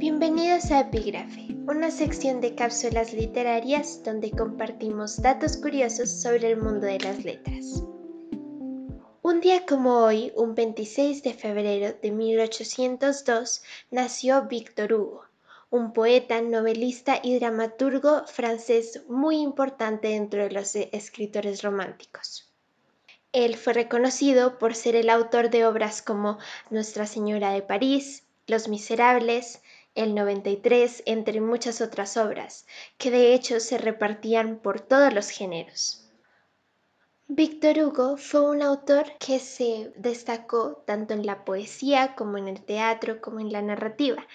Bienvenidos a Epígrafe, una sección de cápsulas literarias donde compartimos datos curiosos sobre el mundo de las letras. Un día como hoy, un 26 de febrero de 1802, nació Victor Hugo, un poeta, novelista y dramaturgo francés muy importante dentro de los escritores románticos. Él fue reconocido por ser el autor de obras como Nuestra Señora de París, Los Miserables, El 93, entre muchas otras obras, que de hecho se repartían por todos los géneros. Víctor Hugo fue un autor que se destacó tanto en la poesía como en el teatro como en la narrativa.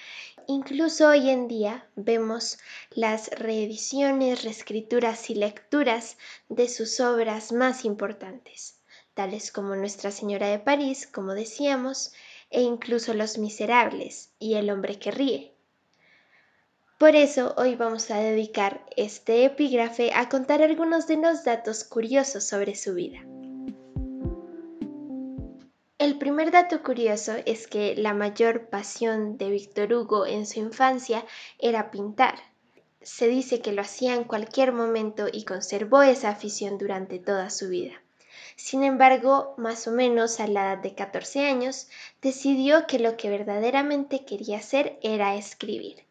Incluso hoy en día vemos las reediciones, reescrituras y lecturas de sus obras más importantes tales como Nuestra Señora de París, como decíamos, e incluso Los Miserables y El hombre que ríe. Por eso hoy vamos a dedicar este epígrafe a contar algunos de los datos curiosos sobre su vida. El primer dato curioso es que la mayor pasión de Víctor Hugo en su infancia era pintar. Se dice que lo hacía en cualquier momento y conservó esa afición durante toda su vida. Sin embargo, más o menos a la edad de 14 años, decidió que lo que verdaderamente quería hacer era escribir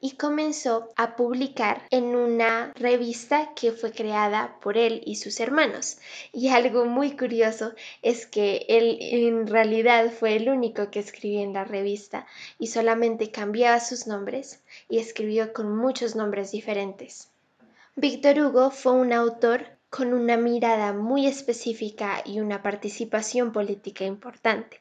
y comenzó a publicar en una revista que fue creada por él y sus hermanos. Y algo muy curioso es que él en realidad fue el único que escribió en la revista y solamente cambiaba sus nombres y escribió con muchos nombres diferentes. Víctor Hugo fue un autor con una mirada muy específica y una participación política importante.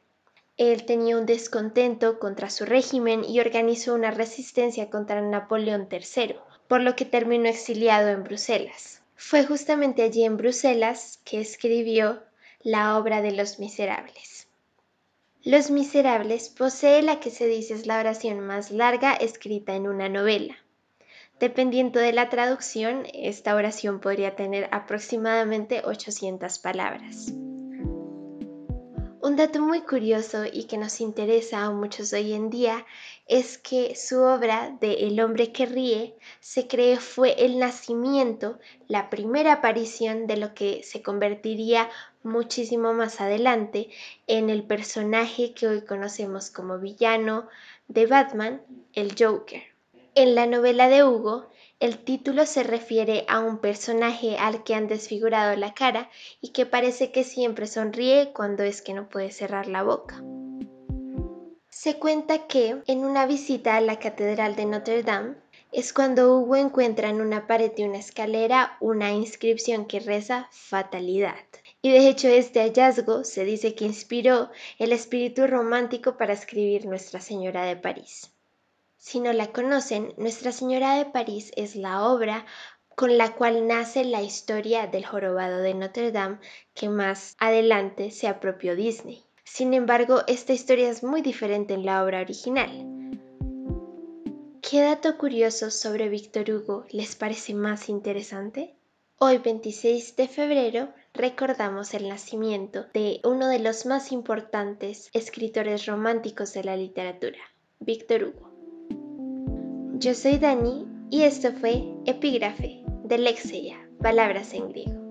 Él tenía un descontento contra su régimen y organizó una resistencia contra Napoleón III, por lo que terminó exiliado en Bruselas. Fue justamente allí en Bruselas que escribió la obra de Los Miserables. Los Miserables posee la que se dice es la oración más larga escrita en una novela. Dependiendo de la traducción, esta oración podría tener aproximadamente 800 palabras. Un dato muy curioso y que nos interesa a muchos hoy en día es que su obra de El hombre que ríe se cree fue el nacimiento, la primera aparición de lo que se convertiría muchísimo más adelante en el personaje que hoy conocemos como villano de Batman, el Joker. En la novela de Hugo, el título se refiere a un personaje al que han desfigurado la cara y que parece que siempre sonríe cuando es que no puede cerrar la boca. Se cuenta que en una visita a la Catedral de Notre Dame es cuando Hugo encuentra en una pared de una escalera una inscripción que reza fatalidad. Y de hecho este hallazgo se dice que inspiró el espíritu romántico para escribir Nuestra Señora de París. Si no la conocen, Nuestra Señora de París es la obra con la cual nace la historia del jorobado de Notre Dame que más adelante se apropió Disney. Sin embargo, esta historia es muy diferente en la obra original. ¿Qué dato curioso sobre Víctor Hugo les parece más interesante? Hoy 26 de febrero recordamos el nacimiento de uno de los más importantes escritores románticos de la literatura, Víctor Hugo. Yo soy Dani y esto fue Epígrafe de Lexeia, palabras en griego.